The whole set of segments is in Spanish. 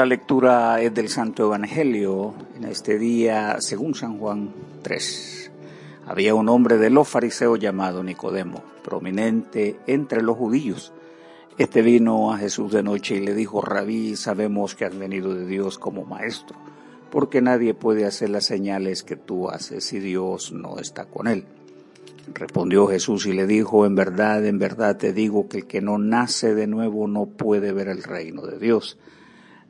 La lectura es del Santo Evangelio en este día según San Juan 3. Había un hombre de los fariseos llamado Nicodemo, prominente entre los judíos. Este vino a Jesús de noche y le dijo, Rabí, sabemos que has venido de Dios como maestro, porque nadie puede hacer las señales que tú haces si Dios no está con él. Respondió Jesús y le dijo, en verdad, en verdad te digo que el que no nace de nuevo no puede ver el reino de Dios.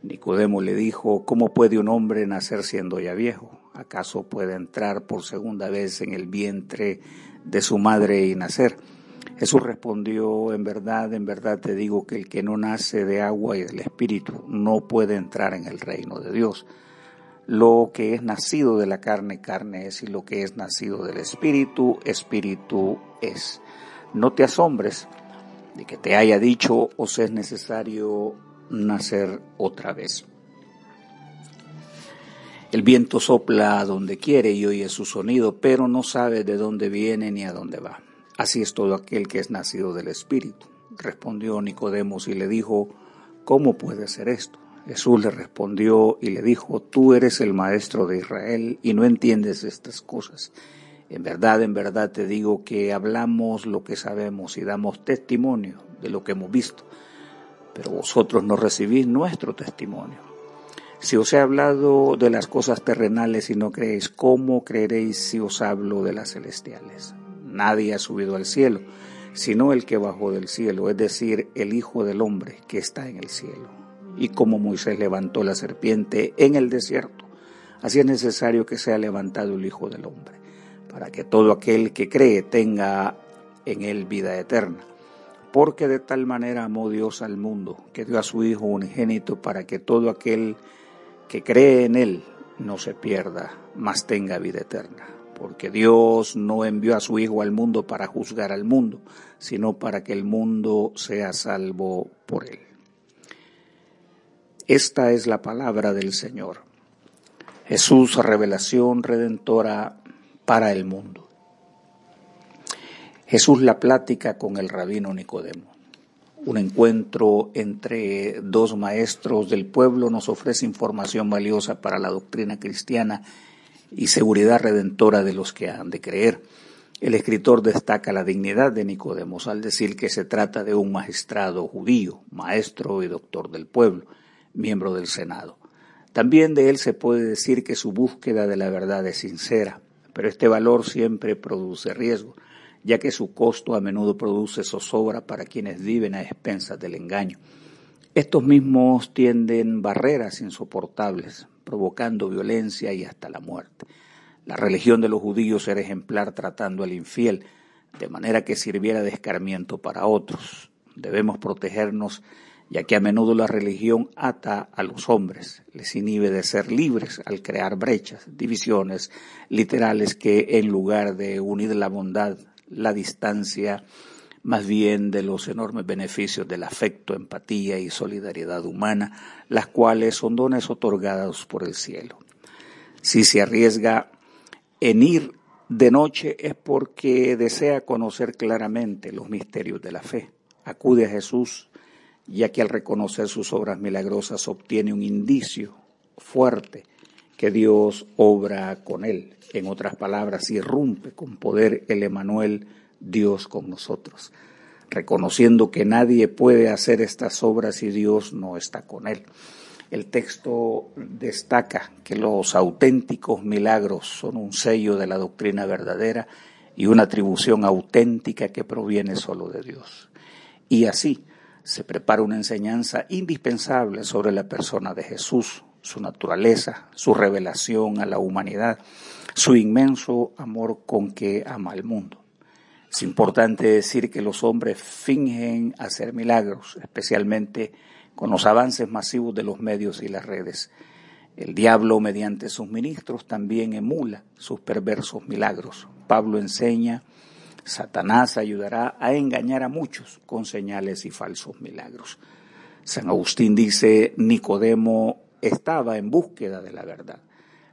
Nicodemo le dijo, ¿cómo puede un hombre nacer siendo ya viejo? ¿Acaso puede entrar por segunda vez en el vientre de su madre y nacer? Jesús respondió, en verdad, en verdad te digo que el que no nace de agua y del Espíritu no puede entrar en el reino de Dios. Lo que es nacido de la carne, carne es, y lo que es nacido del Espíritu, Espíritu es. No te asombres de que te haya dicho, os es necesario nacer otra vez. El viento sopla donde quiere y oye su sonido, pero no sabe de dónde viene ni a dónde va. Así es todo aquel que es nacido del Espíritu. Respondió Nicodemos y le dijo, ¿cómo puede ser esto? Jesús le respondió y le dijo, tú eres el maestro de Israel y no entiendes estas cosas. En verdad, en verdad te digo que hablamos lo que sabemos y damos testimonio de lo que hemos visto pero vosotros no recibís nuestro testimonio. Si os he hablado de las cosas terrenales y no creéis, ¿cómo creeréis si os hablo de las celestiales? Nadie ha subido al cielo, sino el que bajó del cielo, es decir, el Hijo del Hombre que está en el cielo. Y como Moisés levantó la serpiente en el desierto, así es necesario que sea levantado el Hijo del Hombre, para que todo aquel que cree tenga en él vida eterna porque de tal manera amó Dios al mundo, que dio a su Hijo unigénito para que todo aquel que cree en Él no se pierda, mas tenga vida eterna. Porque Dios no envió a su Hijo al mundo para juzgar al mundo, sino para que el mundo sea salvo por Él. Esta es la palabra del Señor. Jesús, revelación redentora para el mundo. Jesús la plática con el rabino Nicodemo. Un encuentro entre dos maestros del pueblo nos ofrece información valiosa para la doctrina cristiana y seguridad redentora de los que han de creer. El escritor destaca la dignidad de Nicodemo al decir que se trata de un magistrado judío, maestro y doctor del pueblo, miembro del Senado. También de él se puede decir que su búsqueda de la verdad es sincera, pero este valor siempre produce riesgo ya que su costo a menudo produce zozobra para quienes viven a expensas del engaño. Estos mismos tienden barreras insoportables, provocando violencia y hasta la muerte. La religión de los judíos era ejemplar tratando al infiel, de manera que sirviera de escarmiento para otros. Debemos protegernos, ya que a menudo la religión ata a los hombres, les inhibe de ser libres al crear brechas, divisiones literales que, en lugar de unir la bondad, la distancia más bien de los enormes beneficios del afecto, empatía y solidaridad humana, las cuales son dones otorgados por el cielo. Si se arriesga en ir de noche es porque desea conocer claramente los misterios de la fe. Acude a Jesús, ya que al reconocer sus obras milagrosas obtiene un indicio fuerte que Dios obra con él. En otras palabras, irrumpe con poder el Emanuel, Dios con nosotros, reconociendo que nadie puede hacer estas obras si Dios no está con él. El texto destaca que los auténticos milagros son un sello de la doctrina verdadera y una atribución auténtica que proviene solo de Dios. Y así se prepara una enseñanza indispensable sobre la persona de Jesús, su naturaleza, su revelación a la humanidad, su inmenso amor con que ama al mundo. Es importante decir que los hombres fingen hacer milagros, especialmente con los avances masivos de los medios y las redes. El diablo, mediante sus ministros, también emula sus perversos milagros. Pablo enseña, Satanás ayudará a engañar a muchos con señales y falsos milagros. San Agustín dice, Nicodemo estaba en búsqueda de la verdad,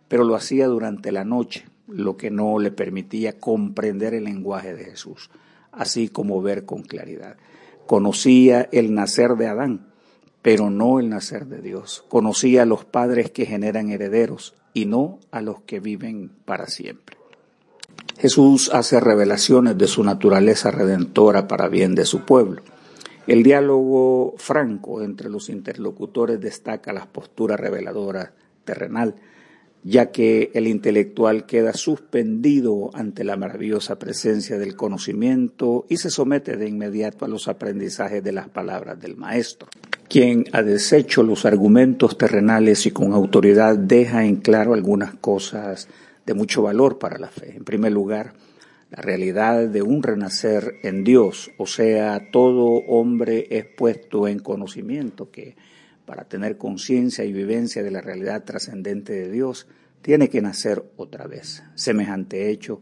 pero lo hacía durante la noche, lo que no le permitía comprender el lenguaje de Jesús, así como ver con claridad. Conocía el nacer de Adán, pero no el nacer de Dios. Conocía a los padres que generan herederos y no a los que viven para siempre. Jesús hace revelaciones de su naturaleza redentora para bien de su pueblo. El diálogo franco entre los interlocutores destaca las posturas reveladoras terrenal, ya que el intelectual queda suspendido ante la maravillosa presencia del conocimiento y se somete de inmediato a los aprendizajes de las palabras del maestro, quien ha deshecho los argumentos terrenales y con autoridad deja en claro algunas cosas de mucho valor para la fe. En primer lugar, la realidad de un renacer en Dios, o sea, todo hombre es puesto en conocimiento que para tener conciencia y vivencia de la realidad trascendente de Dios, tiene que nacer otra vez. Semejante hecho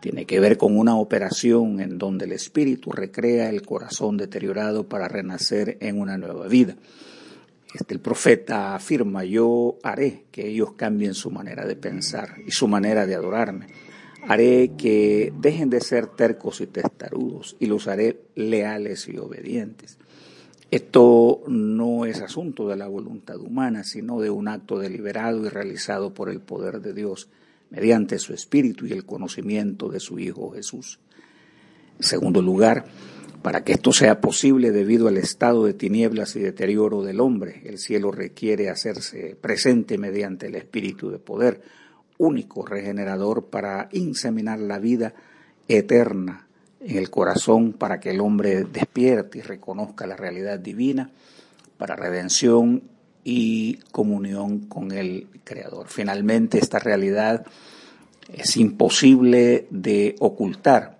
tiene que ver con una operación en donde el espíritu recrea el corazón deteriorado para renacer en una nueva vida. Este, el profeta afirma, yo haré que ellos cambien su manera de pensar y su manera de adorarme Haré que dejen de ser tercos y testarudos y los haré leales y obedientes. Esto no es asunto de la voluntad humana, sino de un acto deliberado y realizado por el poder de Dios mediante su espíritu y el conocimiento de su Hijo Jesús. En segundo lugar, para que esto sea posible debido al estado de tinieblas y deterioro del hombre, el cielo requiere hacerse presente mediante el espíritu de poder, único regenerador para inseminar la vida eterna en el corazón para que el hombre despierte y reconozca la realidad divina para redención y comunión con el Creador. Finalmente, esta realidad es imposible de ocultar.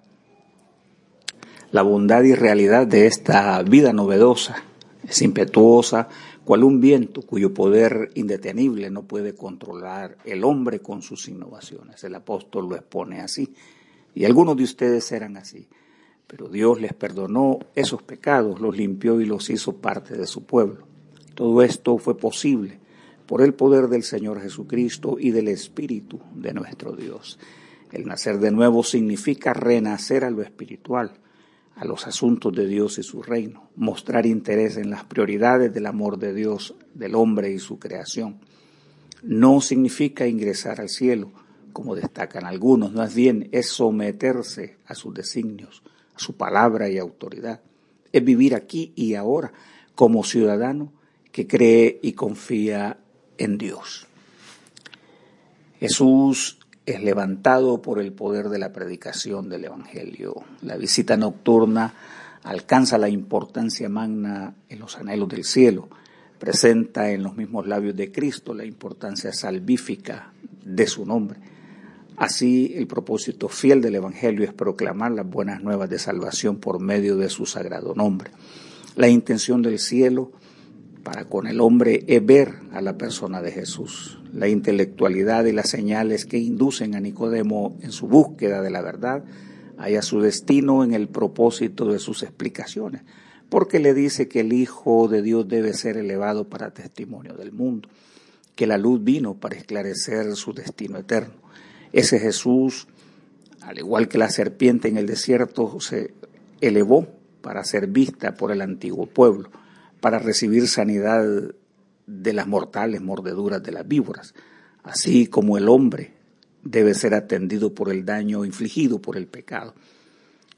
La bondad y realidad de esta vida novedosa es impetuosa, cual un viento cuyo poder indetenible no puede controlar el hombre con sus innovaciones. El apóstol lo expone así. Y algunos de ustedes eran así. Pero Dios les perdonó esos pecados, los limpió y los hizo parte de su pueblo. Todo esto fue posible por el poder del Señor Jesucristo y del Espíritu de nuestro Dios. El nacer de nuevo significa renacer a lo espiritual a los asuntos de Dios y su reino, mostrar interés en las prioridades del amor de Dios, del hombre y su creación. No significa ingresar al cielo, como destacan algunos, más bien es someterse a sus designios, a su palabra y autoridad. Es vivir aquí y ahora como ciudadano que cree y confía en Dios. Jesús es levantado por el poder de la predicación del Evangelio. La visita nocturna alcanza la importancia magna en los anhelos del cielo, presenta en los mismos labios de Cristo la importancia salvífica de su nombre. Así, el propósito fiel del Evangelio es proclamar las buenas nuevas de salvación por medio de su sagrado nombre. La intención del cielo para con el hombre es ver a la persona de Jesús. La intelectualidad y las señales que inducen a Nicodemo en su búsqueda de la verdad haya su destino en el propósito de sus explicaciones, porque le dice que el Hijo de Dios debe ser elevado para testimonio del mundo, que la luz vino para esclarecer su destino eterno. Ese Jesús, al igual que la serpiente en el desierto, se elevó para ser vista por el antiguo pueblo para recibir sanidad de las mortales mordeduras de las víboras, así como el hombre debe ser atendido por el daño infligido por el pecado.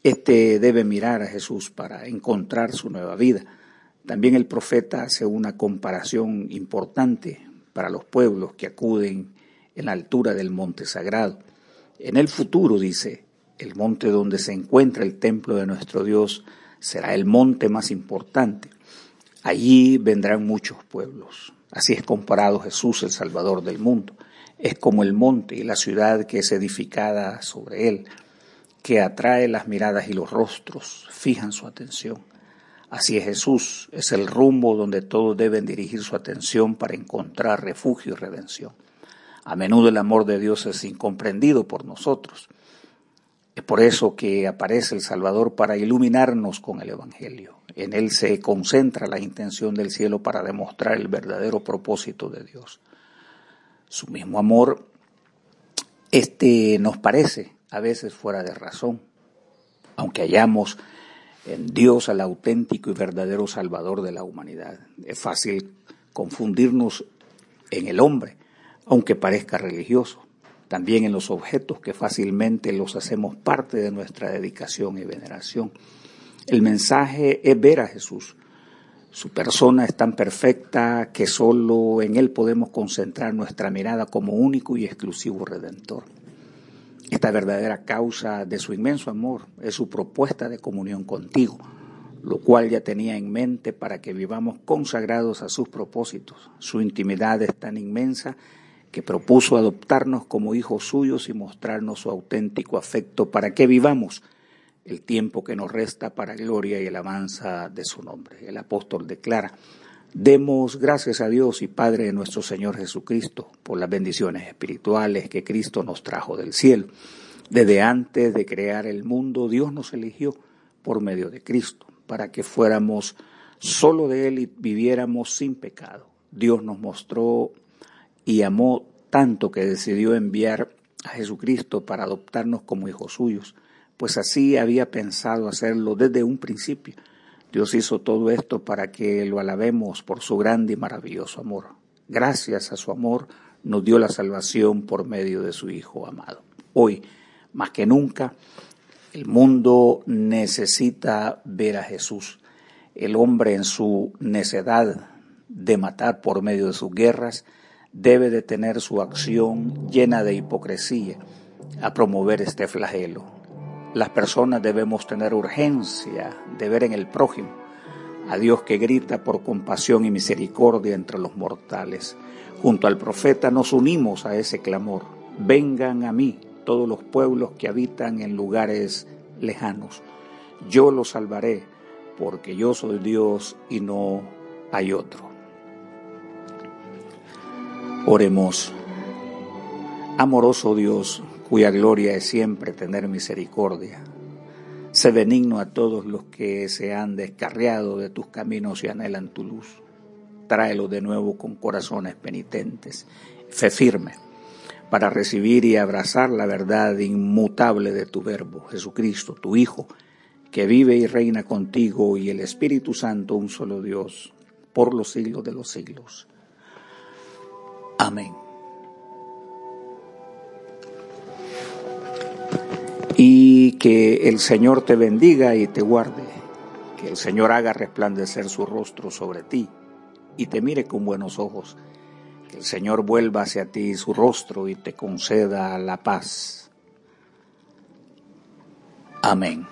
Este debe mirar a Jesús para encontrar su nueva vida. También el profeta hace una comparación importante para los pueblos que acuden en la altura del monte sagrado. En el futuro, dice, el monte donde se encuentra el templo de nuestro Dios será el monte más importante. Allí vendrán muchos pueblos. Así es comparado Jesús, el Salvador del mundo. Es como el monte y la ciudad que es edificada sobre él, que atrae las miradas y los rostros, fijan su atención. Así es Jesús, es el rumbo donde todos deben dirigir su atención para encontrar refugio y redención. A menudo el amor de Dios es incomprendido por nosotros. Es por eso que aparece el Salvador para iluminarnos con el Evangelio. En él se concentra la intención del cielo para demostrar el verdadero propósito de Dios. Su mismo amor, este nos parece a veces fuera de razón, aunque hayamos en Dios al auténtico y verdadero Salvador de la humanidad. Es fácil confundirnos en el hombre, aunque parezca religioso, también en los objetos que fácilmente los hacemos parte de nuestra dedicación y veneración. El mensaje es ver a Jesús. Su persona es tan perfecta que solo en Él podemos concentrar nuestra mirada como único y exclusivo redentor. Esta verdadera causa de su inmenso amor es su propuesta de comunión contigo, lo cual ya tenía en mente para que vivamos consagrados a sus propósitos. Su intimidad es tan inmensa que propuso adoptarnos como hijos suyos y mostrarnos su auténtico afecto para que vivamos el tiempo que nos resta para gloria y alabanza de su nombre. El apóstol declara, demos gracias a Dios y Padre de nuestro Señor Jesucristo por las bendiciones espirituales que Cristo nos trajo del cielo. Desde antes de crear el mundo, Dios nos eligió por medio de Cristo para que fuéramos solo de Él y viviéramos sin pecado. Dios nos mostró y amó tanto que decidió enviar a Jesucristo para adoptarnos como hijos suyos, pues así había pensado hacerlo desde un principio. Dios hizo todo esto para que lo alabemos por su grande y maravilloso amor. Gracias a su amor nos dio la salvación por medio de su Hijo amado. Hoy, más que nunca, el mundo necesita ver a Jesús. El hombre en su necedad de matar por medio de sus guerras debe de tener su acción llena de hipocresía a promover este flagelo. Las personas debemos tener urgencia de ver en el prójimo a Dios que grita por compasión y misericordia entre los mortales. Junto al profeta nos unimos a ese clamor. Vengan a mí todos los pueblos que habitan en lugares lejanos. Yo los salvaré, porque yo soy Dios y no hay otro. Oremos. Amoroso Dios, cuya gloria es siempre tener misericordia. Sé benigno a todos los que se han descarriado de tus caminos y anhelan tu luz. Tráelo de nuevo con corazones penitentes, fe firme, para recibir y abrazar la verdad inmutable de tu Verbo, Jesucristo, tu Hijo, que vive y reina contigo y el Espíritu Santo, un solo Dios, por los siglos de los siglos. Amén. Y que el Señor te bendiga y te guarde, que el Señor haga resplandecer su rostro sobre ti y te mire con buenos ojos, que el Señor vuelva hacia ti su rostro y te conceda la paz. Amén.